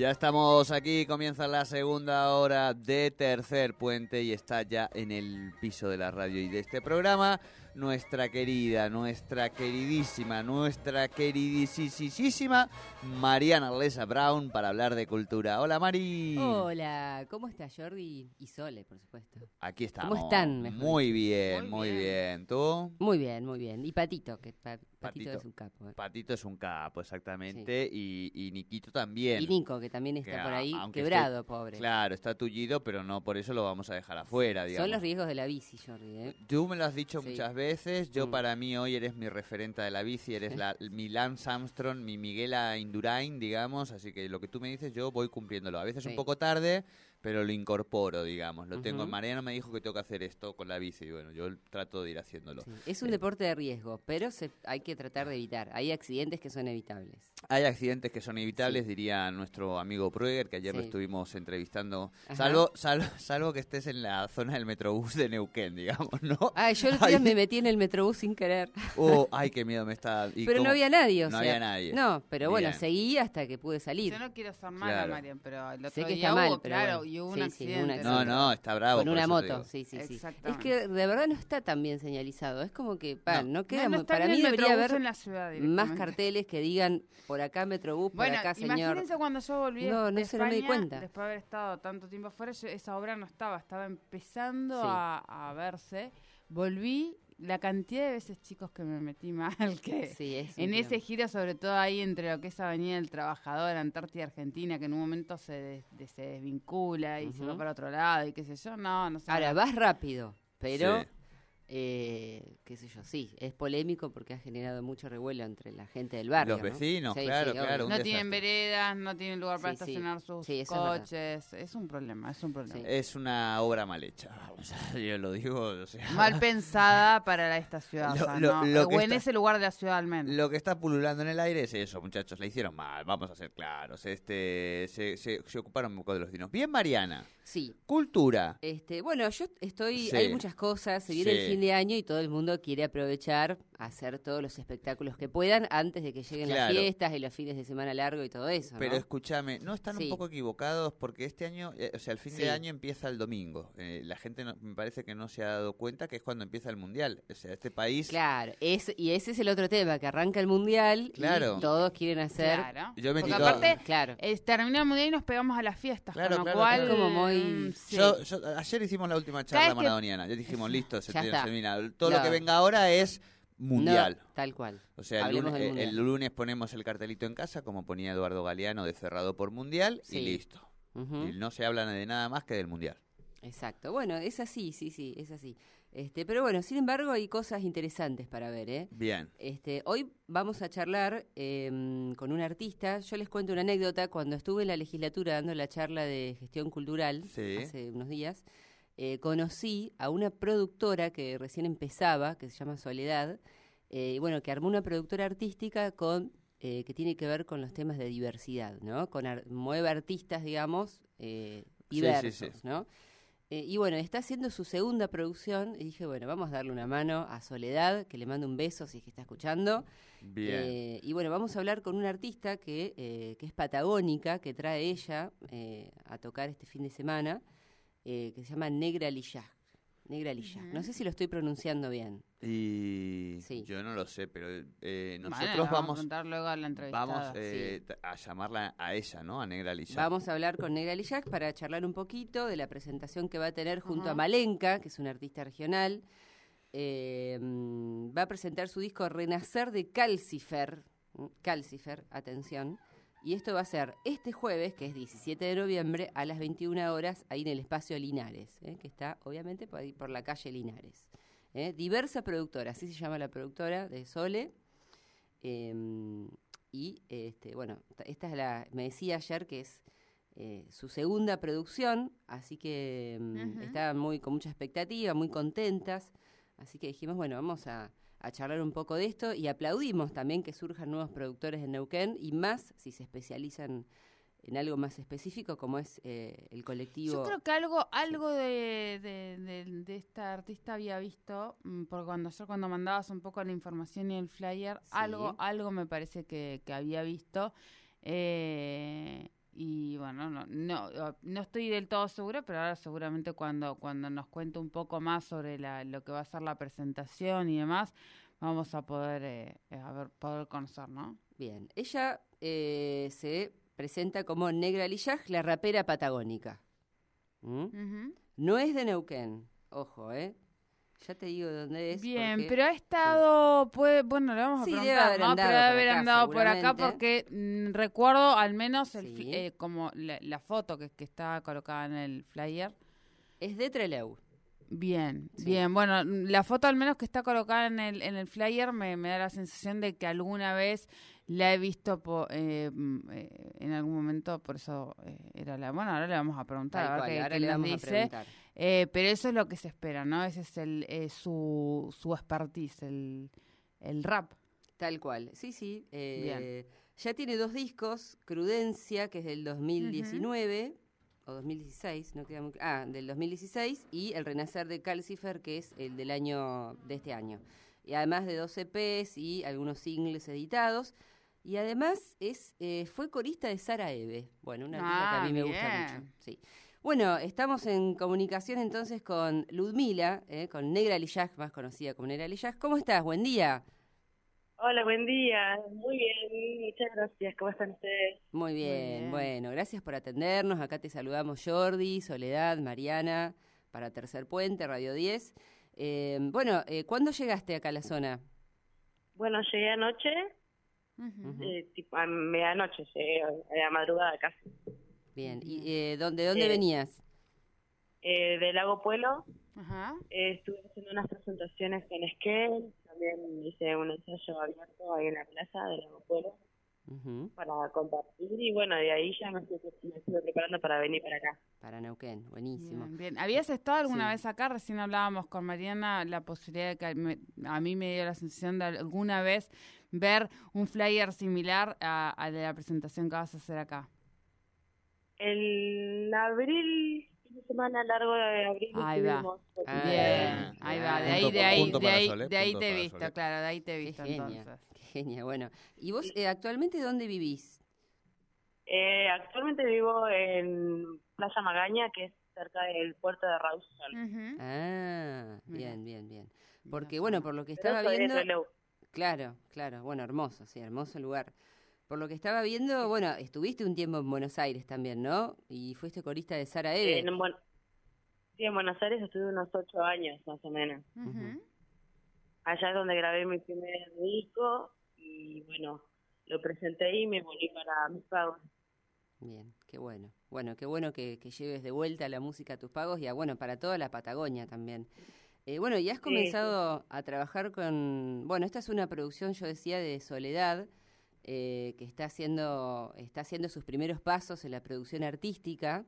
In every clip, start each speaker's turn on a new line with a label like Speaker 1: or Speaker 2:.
Speaker 1: Ya estamos aquí, comienza la segunda hora de Tercer Puente y está ya en el piso de la radio y de este programa nuestra querida, nuestra queridísima, nuestra queridísima Mariana Lesa Brown para hablar de cultura. Hola Mari.
Speaker 2: Hola, ¿cómo estás Jordi? Y Sole, por supuesto.
Speaker 1: Aquí estamos.
Speaker 2: ¿Cómo están? mejor
Speaker 1: Muy bien,
Speaker 3: Muy
Speaker 1: muy
Speaker 3: bien.
Speaker 1: bien. ¿Tú?
Speaker 2: Muy bien, muy bien. Y Patito, que pa- Patito,
Speaker 1: Patito.
Speaker 2: es un capo. ¿eh?
Speaker 1: Patito es un capo, exactamente. Y, y Niquito también.
Speaker 2: Y Nico, que también está
Speaker 1: Que
Speaker 2: por ahí quebrado, pobre.
Speaker 1: Claro, está tullido, pero no por eso lo vamos a dejar afuera, digamos.
Speaker 2: Son los riesgos de la bici, Jordi. ¿eh?
Speaker 1: Tú me lo has dicho
Speaker 2: Sí.
Speaker 1: muchas veces. Yo,
Speaker 2: Mm.
Speaker 1: para mí, hoy eres mi referente de la bici. Eres la, mi Lance Armstrong, mi Miguela Indurain, digamos. Así que lo que tú me dices, yo voy cumpliéndolo. A veces un
Speaker 2: Sí.
Speaker 1: poco tarde, pero lo incorporo, digamos. Lo tengo.
Speaker 2: Ujú.
Speaker 1: Mariano me dijo que tengo que hacer esto con la bici. Y bueno, yo trato de ir haciéndolo.
Speaker 2: Sí. Es un deporte de riesgo, pero se, hay que tratar de evitar. Hay accidentes que son evitables.
Speaker 1: Hay accidentes que son evitables, diría nuestro amigo Prueger, que ayer lo
Speaker 2: Sí.
Speaker 1: estuvimos entrevistando.
Speaker 2: Ajá.
Speaker 1: Salvo, salvo, salvo que estés en la zona del Metrobús de Neuquén, digamos, ¿no?
Speaker 2: Ah, yo el otro día me metí en el metrobús sin querer.
Speaker 1: Oh, ay, qué miedo me está. ¿y
Speaker 2: Pero
Speaker 1: cómo?
Speaker 2: no había nadie, o
Speaker 1: No
Speaker 2: sea.
Speaker 1: había nadie.
Speaker 2: No, pero bueno,
Speaker 1: Bien.
Speaker 2: seguí hasta que pude salir.
Speaker 3: Yo no quiero ser mala,
Speaker 1: Claro.
Speaker 3: Marian, pero el otro
Speaker 2: Sé que
Speaker 3: día
Speaker 2: está mal,
Speaker 3: hubo,
Speaker 2: pero
Speaker 3: claro,
Speaker 2: bueno.
Speaker 3: Y hubo un
Speaker 2: Sí, sí,
Speaker 3: accidente.
Speaker 2: un
Speaker 1: No,
Speaker 2: accidente.
Speaker 1: no, está bravo.
Speaker 2: Con una moto, sí, sí, sí. Es que de verdad no está tan bien señalizado. Es como que, pa,
Speaker 1: No.
Speaker 2: no, queda
Speaker 3: No, no
Speaker 2: muy-
Speaker 3: está
Speaker 2: Para mí debería haber
Speaker 3: en la ciudad
Speaker 2: más carteles que digan por acá Metrobús, por acá señor.
Speaker 3: imagínense cuando yo volví
Speaker 2: No,
Speaker 3: de
Speaker 2: no me di
Speaker 3: España,
Speaker 2: cuenta.
Speaker 3: después de haber estado tanto tiempo afuera, yo- esa obra no estaba, estaba empezando
Speaker 2: Sí.
Speaker 3: a, a verse. Volví, la cantidad de veces, chicos, que me metí mal, que
Speaker 2: Sí, es un
Speaker 3: en ese giro, sobre todo ahí entre lo que es Avenida del Trabajador, Antártida Argentina, que en un momento se, des- de- se desvincula y se va para otro lado y qué sé yo, no, no sé.
Speaker 2: Ahora, vas rápido, pero,
Speaker 1: Sí.
Speaker 2: eh, qué sé yo, sí, es polémico porque ha generado mucho revuelo entre la gente del barrio.
Speaker 1: Los
Speaker 2: ¿no?
Speaker 1: vecinos,
Speaker 2: Sí,
Speaker 1: claro,
Speaker 2: sí,
Speaker 1: claro.
Speaker 3: no tienen veredas, no tienen lugar para
Speaker 2: Sí, sí.
Speaker 3: estacionar sus
Speaker 2: es
Speaker 3: coches. Es, un problema, es un problema.
Speaker 2: Sí.
Speaker 1: Es una obra mal hecha. O sea, yo lo digo. O sea,
Speaker 3: Mal pensada para esta ciudad.
Speaker 1: Lo-
Speaker 3: o sea,
Speaker 1: lo-
Speaker 3: no,
Speaker 1: lo
Speaker 3: o en
Speaker 1: está-
Speaker 3: ese lugar de la ciudad al menos.
Speaker 1: Lo que está pululando en el aire es eso, muchachos. Le hicieron mal, vamos a ser claros. Este, se, se, se ocuparon un poco de los dinos. Bien, Mariana.
Speaker 2: Sí.
Speaker 1: Cultura.
Speaker 2: Este, bueno, yo estoy,
Speaker 1: Sí.
Speaker 2: hay muchas cosas, se viene
Speaker 1: Sí.
Speaker 2: el fin de año y todo el mundo quiere aprovechar hacer todos los espectáculos que puedan antes de que lleguen las fiestas y los fines de semana largo y todo eso.
Speaker 1: Pero
Speaker 2: ¿no?
Speaker 1: escúchame, ¿no están
Speaker 2: Sí.
Speaker 1: un poco equivocados? Porque este año, eh, o sea, el fin
Speaker 2: Sí.
Speaker 1: de año empieza el domingo. Eh, la gente no- me parece que no se ha dado cuenta que es cuando empieza el mundial. O sea, este país.
Speaker 2: Claro, es, y ese es el otro tema, que arranca el mundial
Speaker 1: Claro.
Speaker 2: y todos quieren hacer...
Speaker 3: Claro.
Speaker 1: Yo metí
Speaker 3: Porque aparte,
Speaker 2: Claro.
Speaker 3: eh, termina el mundial y nos pegamos a las fiestas.
Speaker 1: Claro,
Speaker 3: con lo
Speaker 1: claro,
Speaker 3: cual,
Speaker 1: claro.
Speaker 2: Como muy-
Speaker 3: mm, sí.
Speaker 1: Yo- yo- ayer hicimos la última charla
Speaker 3: vez que-
Speaker 1: maradoniana. Ya dijimos, listo, se termina-. Todo lo que venga ahora es mundial.
Speaker 2: No, tal cual.
Speaker 1: O sea, el lunes, eh, el lunes ponemos el cartelito en casa, como ponía Eduardo Galeano, de cerrado por mundial, y listo. Y no se habla de nada más que del mundial.
Speaker 2: Exacto. Bueno, es así, sí, sí, es así. Este, pero bueno, sin embargo, hay cosas interesantes para ver, ¿eh?
Speaker 1: Bien.
Speaker 2: Este, hoy vamos a charlar em, con un artista. Yo les cuento una anécdota. Cuando estuve en la legislatura dando la charla de gestión cultural
Speaker 1: Sí.
Speaker 2: hace unos días, eh, conocí a una productora que recién empezaba, que se llama Soledad, eh, y bueno, que armó una productora artística con eh, que tiene que ver con los temas de diversidad, ¿no? Con ar- mueve artistas, digamos, eh,
Speaker 1: Sí, sí,
Speaker 2: diversos,
Speaker 1: sí.
Speaker 2: ¿no? Eh, y bueno, está haciendo su segunda producción y dije, bueno, vamos a darle una mano a Soledad, que le mando un beso si es que está escuchando.
Speaker 1: Bien.
Speaker 2: Eh, y bueno, vamos a hablar con una artista que, eh, que es patagónica, que trae ella eh, a tocar este fin de semana, eh, que se llama Negra Lillac. Negra Lillac. No sé si lo estoy pronunciando bien.
Speaker 1: Y
Speaker 2: Sí.
Speaker 1: yo no lo sé, pero eh, nosotros
Speaker 3: vamos a
Speaker 1: vamos,
Speaker 3: luego a la entrevistada.
Speaker 1: vamos eh, a llamarla a ella, ¿no? A Negra Lilla.
Speaker 2: Vamos a hablar con Negra Lillac para charlar un poquito de la presentación que va a tener junto a Malenka, que es una artista regional. Eh, va a presentar su disco Renacer de Calcifer. Calcifer, atención. Y esto va a ser este jueves, que es 17 de noviembre, a las 21 horas, ahí en el espacio Linares, ¿eh? que está obviamente por, ahí, por la calle Linares. ¿eh? Diversa productora, así se llama la productora de Sole. Em, y este, bueno, esta es la, me decía ayer que es eh, su segunda producción, así que mm, estaban muy con mucha expectativa, muy contentas, así que dijimos, bueno, vamos a, charlar un poco de esto y aplaudimos también que surjan nuevos productores en Neuquén y más si se especializan en algo más específico como es eh, el colectivo.
Speaker 3: Yo creo que algo, algo de, esta artista había visto, mm, porque cuando yo cuando mandabas un poco la información y el flyer, algo, algo me parece que, que había visto. Eh, y bueno, no, no, no estoy del todo segura, pero ahora seguramente cuando, cuando nos cuente un poco más sobre la, lo que va a ser la presentación y demás, vamos a poder, eh, a ver, poder conocer, ¿no?
Speaker 2: Bien, ella eh, se presenta como Negra Lillaj, la rapera patagónica. ¿Mm? No es de Neuquén, ojo, ¿eh? Ya te digo dónde es.
Speaker 3: Bien, pero ha estado, puede, bueno, le vamos a preguntar, ¿no? Pero debe haber andado por acá porque mm, recuerdo al menos el, eh, como la, foto que, que está colocada en el flyer.
Speaker 2: Es de Treleu.
Speaker 3: Bien, bien. Bueno, la foto al menos que está colocada en el, en el flyer me, da la sensación de que alguna vez la he visto eh, mm, eh, en algún momento, por eso era la... Bueno, ahora le vamos a preguntar, a ver qué, nos dice. Eh, pero eso es lo que se espera, ¿no? Ese es el, eh, su, su expertise, el, el rap.
Speaker 2: Tal cual, sí, sí. Eh, ya tiene dos discos, Crudencia, que es del 2019, o 2016, no queda muy Ah, del 2016, y El Renacer de Calcifer, que es el del año, de este año. Y además de dos EPs y algunos singles editados. Y además es fue corista de Sara Eve. Bueno, una ah, que a mí me gusta mucho. Sí. Bueno, estamos en comunicación entonces con Ludmila, eh, con Negra Lillaj, más conocida como Negra Lillaj. ¿Cómo estás? Buen día.
Speaker 4: Hola, buen día. Muy bien, muchas gracias. ¿Cómo están ustedes?
Speaker 2: Muy bien, bueno, gracias por atendernos. Acá te saludamos Jordi, Soledad, Mariana, para Tercer Puente, Radio 10. Eh, bueno, eh, ¿cuándo llegaste acá a la zona?
Speaker 4: Bueno, llegué anoche, eh, tipo a medianoche, llegué a la madrugada casi.
Speaker 2: Bien, ¿y eh, dónde, dónde eh, venías?
Speaker 4: Eh, del Lago Pueblo. Ajá. Eh, estuve haciendo unas presentaciones en Esquel, también hice un ensayo abierto ahí en la plaza del Lago Pueblo para compartir y bueno, de ahí ya me estuve, preparando para venir para acá.
Speaker 2: Para Neuquén, buenísimo.
Speaker 3: Bien, ¿habías estado alguna vez acá? Recién hablábamos con Mariana la posibilidad de que a mí me dio la sensación de alguna vez ver un flyer similar a, a de la presentación que vas a hacer acá.
Speaker 4: El abril, fin de semana largo de abril.
Speaker 3: Ahí va. Ah, bien, ahí va. De ahí, de ahí, de ahí, de ahí te he visto, claro, de ahí te he visto Qué entonces.
Speaker 2: Qué genia, bueno. ¿Y vos eh, actualmente dónde vivís?
Speaker 4: Eh, actualmente vivo en Plaza Magaña, que es cerca del puerto de Rawson.
Speaker 2: Ah, bien, bien, bien. Porque, bueno, por lo que estaba viendo... Claro, claro, bueno, hermoso, sí, hermoso lugar. Por lo que estaba viendo, bueno, estuviste un tiempo en Buenos Aires también, ¿no? Y fuiste corista de Sara Eve.
Speaker 4: sí, en Buenos Aires estuve unos ocho años, más o menos. Allá es donde grabé mi primer disco y, bueno, lo presenté y me volví para mis pagos.
Speaker 2: Bien, qué bueno. Bueno, qué bueno que, lleves de vuelta la música a tus pagos y, a, bueno, para toda la Patagonia también. Eh, bueno, y has comenzado a trabajar con, bueno, esta es una producción, yo decía, de Soledad, eh, que está haciendo, está haciendo sus primeros pasos en la producción artística,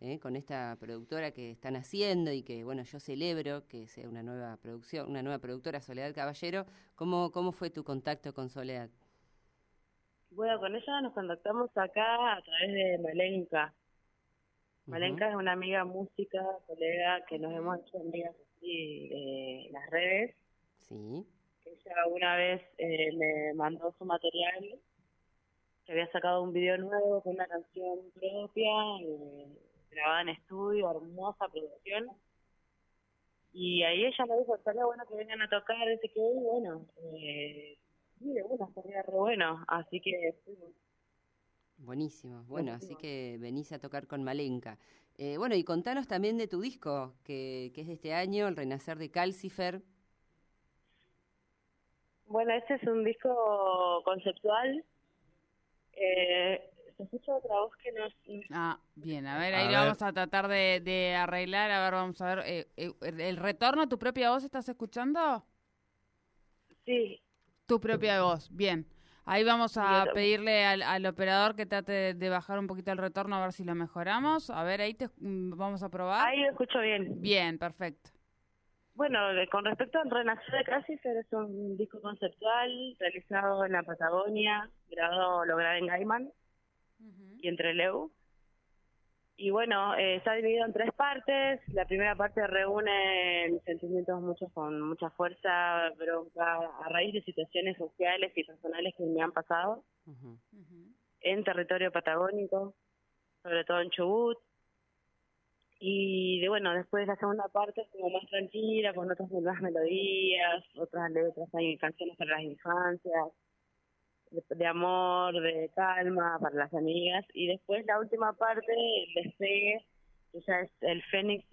Speaker 2: eh, con esta productora que están haciendo y que, bueno, yo celebro que sea una nueva producción, una nueva productora, Soledad Caballero. ¿Cómo, cómo fue tu contacto con Soledad?
Speaker 4: Bueno, con ella nos contactamos acá a través de Malenka. Malenka es una amiga música, colega, que nos hemos hecho amigas así en las redes.
Speaker 2: Sí
Speaker 4: ella una vez eh, me mandó su material, que había sacado un video nuevo con una canción propia, eh, grabada en estudio, hermosa producción. Y ahí ella me dijo, estaría bueno que vengan a tocar ese que y bueno, eh, sí, de una, estaría re bueno, así que
Speaker 2: Buenísimo, bueno, así que venís a tocar con Malenka. Eh, bueno, y contanos también de tu disco, que, que es de este año, El Renacer de Calcifer.
Speaker 4: Bueno, este es un disco conceptual. Eh, te escucho otra voz que no...
Speaker 3: Ah, bien, a ver, ahí lo vamos a tratar de, arreglar. A ver, vamos a ver. Eh, eh, ¿El retorno, tu propia voz, estás escuchando?
Speaker 4: Sí.
Speaker 3: Tu propia voz, bien. Ahí vamos a pedirle al, operador que trate de bajar un poquito el retorno a ver si lo mejoramos. A ver, ahí te mm, vamos a probar.
Speaker 4: Ahí lo escucho bien.
Speaker 3: Bien, perfecto.
Speaker 4: Bueno, con respecto al Renacer de Casifer, es un disco conceptual realizado en la Patagonia, grabado, lo grabé en Gaiman y entre Leu. Y bueno, eh, está dividido en tres partes. La primera parte reúne sentimientos muchos con mucha fuerza, bronca, a raíz de situaciones sociales y personales que me han pasado en territorio patagónico, sobre todo en Chubut. Y de, bueno, después la segunda parte es como más tranquila, con otras nuevas melodías, otras letras, hay canciones para las infancias de, amor, de calma para las amigas. Y después la última parte, el despegue, que ya es el fénix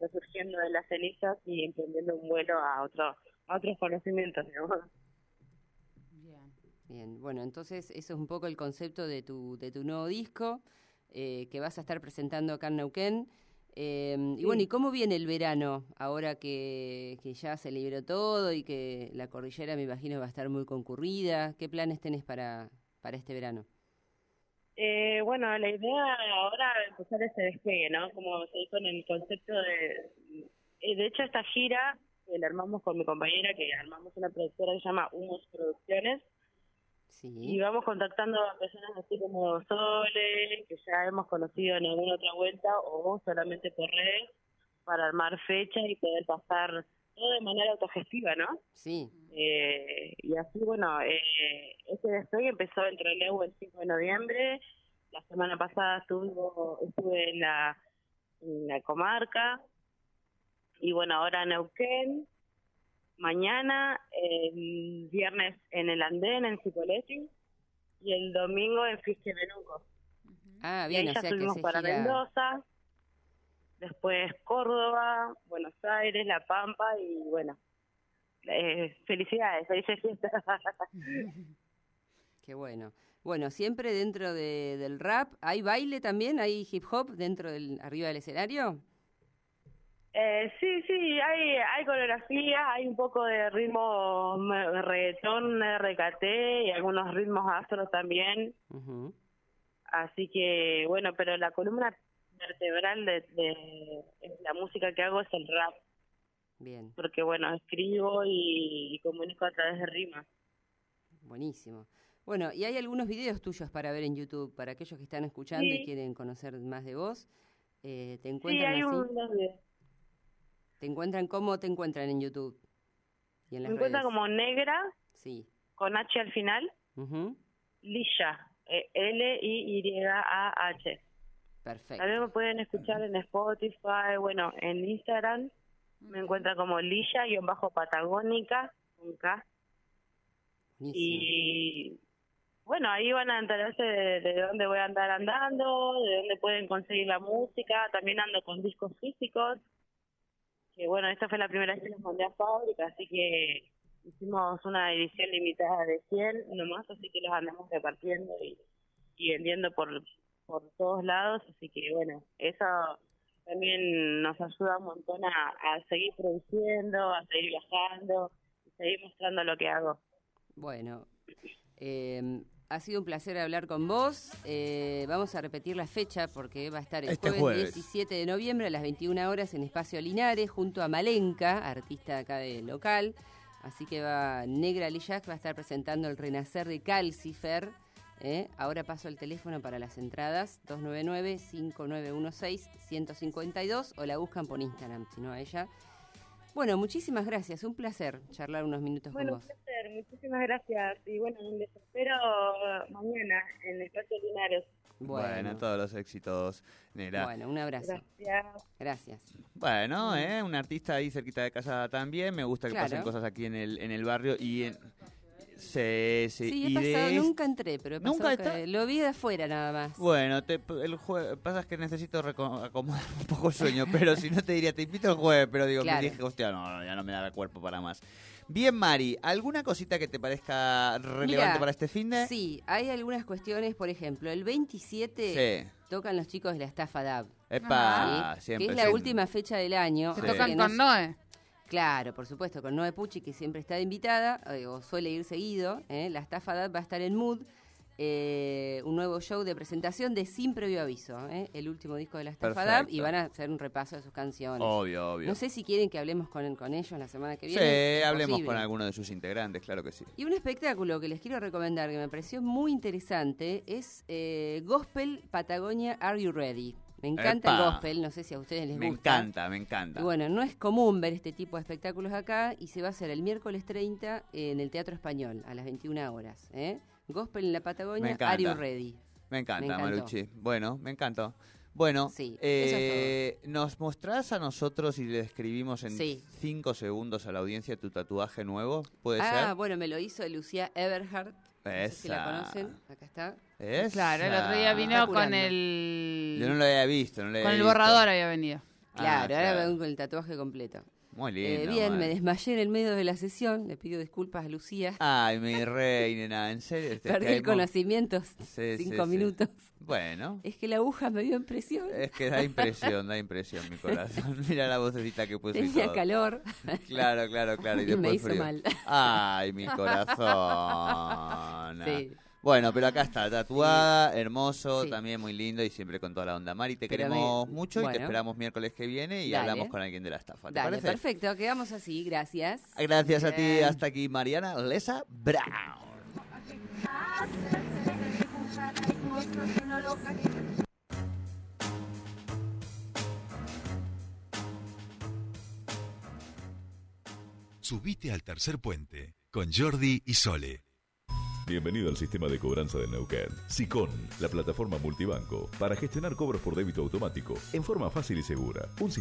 Speaker 4: resurgiendo de las cenizas y emprendiendo un vuelo a, otro, a otros conocimientos.
Speaker 2: Bien. Bien, bueno, entonces eso es un poco el concepto de tu, de tu nuevo disco eh, que vas a estar presentando acá en Neuquén. Em, y bueno, ¿y cómo viene el verano ahora que, ya se liberó todo y que la cordillera me imagino va a estar muy concurrida? ¿Qué planes tenés para, para este verano?
Speaker 4: Eh, bueno, la idea ahora es empezar ese despegue, ¿no? Como se dijo en el concepto de... Eh, de hecho, esta gira que la armamos con mi compañera, que armamos una productora que se llama Humos Producciones, y vamos contactando a personas así como Sole, que ya hemos conocido en alguna otra vuelta, o solamente por redes, para armar fechas y poder pasar todo de manera autogestiva, ¿no?
Speaker 2: Sí.
Speaker 4: Eh, y así, bueno, eh, este despegue empezó entre el EU el 5 de noviembre. La semana pasada estuvo, estuve en la, en la comarca. Y bueno, ahora Neuquén mañana, el viernes en el Andén, en Cipolletti, y el domingo en Fisque Benuco.
Speaker 2: Ah, bien,
Speaker 4: y ahí ya subimos para Mendoza, después Córdoba, Buenos Aires, La Pampa y bueno, eh, felicidades, felices fiestas.
Speaker 2: Qué bueno. Bueno, siempre dentro de, del rap, ¿hay baile también? ¿Hay hip hop dentro del arriba del escenario?
Speaker 4: Eh, sí, sí, hay, hay coreografía, hay un poco de ritmo reggaetón, RKT y algunos ritmos astros también. Así que, bueno, pero la columna vertebral de, de, la música que hago es el rap.
Speaker 2: Bien.
Speaker 4: Porque, bueno, escribo y, comunico a través de rimas.
Speaker 2: Buenísimo. Bueno, y hay algunos videos tuyos para ver en YouTube, para aquellos que están escuchando y quieren conocer más de vos. Eh, ¿Te encuentran
Speaker 4: sí, hay
Speaker 2: así? ¿Te encuentran cómo te encuentran en YouTube?
Speaker 4: Y en Me encuentran como negra,
Speaker 2: sí.
Speaker 4: con H al final, uh Lisha, L-I-Y-A-H.
Speaker 2: Perfecto.
Speaker 4: También me pueden escuchar en Spotify, bueno, en Instagram me encuentran como Lisha-Patagónica, con K. Y bueno, ahí van a enterarse de, de, dónde voy a andar andando, de dónde pueden conseguir la música. También ando con discos físicos bueno, esta fue la primera vez que los mandé a fábrica, así que hicimos una edición limitada de 100 nomás, así que los andamos repartiendo y, y vendiendo por, por todos lados, así que bueno, eso también nos ayuda un montón a, a seguir produciendo, a seguir viajando, a seguir mostrando lo que hago.
Speaker 2: Bueno, eh, ha sido un placer hablar con vos. Eh, vamos a repetir la fecha porque va a estar el
Speaker 1: este
Speaker 2: jueves, 17 de noviembre a las 21 horas en Espacio Linares junto a Malenka, artista acá del local. Así que va Negra Lillac va a estar presentando el renacer de Calcifer. ¿eh? Ahora paso el teléfono para las entradas 299-5916-152 o la buscan por Instagram, si no a ella. Bueno, muchísimas gracias. Un placer charlar unos minutos
Speaker 4: con
Speaker 2: vos.
Speaker 4: Muchísimas gracias. Y bueno, les espero mañana en el Espacio Linares.
Speaker 1: Bueno. todos los éxitos, Nera.
Speaker 2: Bueno, un abrazo.
Speaker 4: Gracias.
Speaker 2: Gracias.
Speaker 1: Bueno, ¿eh? un artista ahí cerquita de casa también. Me gusta que pasen cosas aquí en el, en el barrio y en, Sí, sí.
Speaker 2: Sí, he pasado, nunca entré, pero he ¿Nunca que lo vi de afuera nada más.
Speaker 1: Bueno, te, el jueves, pasa que necesito acomodar un poco el sueño, pero si no te diría, te invito el jueves, pero digo, me dije, hostia, no, ya no me da el cuerpo para más. Bien, Mari, ¿alguna cosita que te parezca relevante
Speaker 2: Mira,
Speaker 1: para este fin de?
Speaker 2: Sí, hay algunas cuestiones, por ejemplo, el 27
Speaker 1: Sí.
Speaker 2: tocan los chicos de la estafa DAB.
Speaker 1: Epa,
Speaker 2: ¿sí?
Speaker 1: siempre.
Speaker 2: que es la última fecha del año.
Speaker 3: Se
Speaker 1: Sí.
Speaker 3: tocan
Speaker 2: no
Speaker 3: con Noé.
Speaker 2: Claro, por supuesto, con Noe Pucci, que siempre está invitada, eh, o suele ir seguido. ¿eh? La estafa DAB va a estar en Mood, eh, un nuevo show de presentación de Sin Previo Aviso, ¿eh? el último disco de la estafa DAB, y van a hacer un repaso de sus canciones.
Speaker 1: Obvio, obvio.
Speaker 2: No sé si quieren que hablemos con, con ellos la semana que
Speaker 1: sí,
Speaker 2: viene. es
Speaker 1: hablemos
Speaker 2: posible.
Speaker 1: con alguno de sus integrantes, claro que sí.
Speaker 2: Y un espectáculo que les quiero recomendar que me pareció muy interesante es eh, Gospel Patagonia Are You Ready? Me encanta el gospel, no sé si a ustedes les
Speaker 1: Me
Speaker 2: gusta.
Speaker 1: encanta, me encanta.
Speaker 2: Y bueno, no es común ver este tipo de espectáculos acá y se va a hacer el miércoles 30 en el Teatro Español a las 21 horas. ¿eh? Gospel en la
Speaker 1: Me
Speaker 2: Patagonia,
Speaker 1: encanta.
Speaker 2: Are You Ready?
Speaker 1: Me encanta,
Speaker 2: Me.
Speaker 1: Marucci. Bueno, me encantó. Bueno,
Speaker 2: Sí,
Speaker 1: eh, ¿nos mostrás a nosotros y le escribimos en
Speaker 2: Sí.
Speaker 1: cinco segundos a la audiencia tu tatuaje nuevo? ¿Puede
Speaker 2: Ah, bueno, me lo hizo Lucía Everhard. No sé si la
Speaker 1: Esa.
Speaker 2: conocen. Acá está.
Speaker 1: ser? Esa.
Speaker 3: Claro, el otro día vino con el.
Speaker 1: Yo no lo había visto, no lo
Speaker 3: con
Speaker 1: había
Speaker 3: el
Speaker 1: visto.
Speaker 3: borrador había venido.
Speaker 1: Ah,
Speaker 2: Claro, ahora
Speaker 1: claro.
Speaker 2: vengo con el tatuaje completo.
Speaker 1: Muy
Speaker 2: Eh,
Speaker 1: lindo.
Speaker 2: bien, me desmayé en el medio de la sesión. Le pido disculpas a Lucía.
Speaker 1: Ay, mi reina, en serio. te
Speaker 2: Perdí el conocimiento
Speaker 1: Sí,
Speaker 2: cinco
Speaker 1: sí.
Speaker 2: minutos.
Speaker 1: Bueno,
Speaker 2: Es que la aguja me dio impresión.
Speaker 1: es que da impresión, da impresión mi corazón. Mira la vocecita que puso y
Speaker 2: Tenía
Speaker 1: todo.
Speaker 2: calor
Speaker 1: Claro, claro, claro. Y,
Speaker 2: y
Speaker 1: después
Speaker 2: me hizo
Speaker 1: frío.
Speaker 2: mal.
Speaker 1: Ay, mi corazón.
Speaker 2: Sí.
Speaker 1: Bueno, pero acá está, tatuada, hermoso,
Speaker 2: Sí.
Speaker 1: también muy lindo y siempre con toda la onda. Mari, te
Speaker 2: Pero
Speaker 1: queremos
Speaker 2: me-
Speaker 1: mucho y te esperamos miércoles que viene y
Speaker 2: Dale.
Speaker 1: hablamos con alguien de la estafa. ¿Te
Speaker 2: Dale,
Speaker 1: parece?
Speaker 2: perfecto. Quedamos así. Gracias.
Speaker 1: Gracias a ti, hasta aquí Mariana Lesa Brown.
Speaker 5: Subite al tercer puente con Jordi y Sole.
Speaker 6: Bienvenido al sistema de cobranza del Neuquén. SICON, la plataforma multibanco para gestionar cobros por débito automático en forma fácil y segura. Un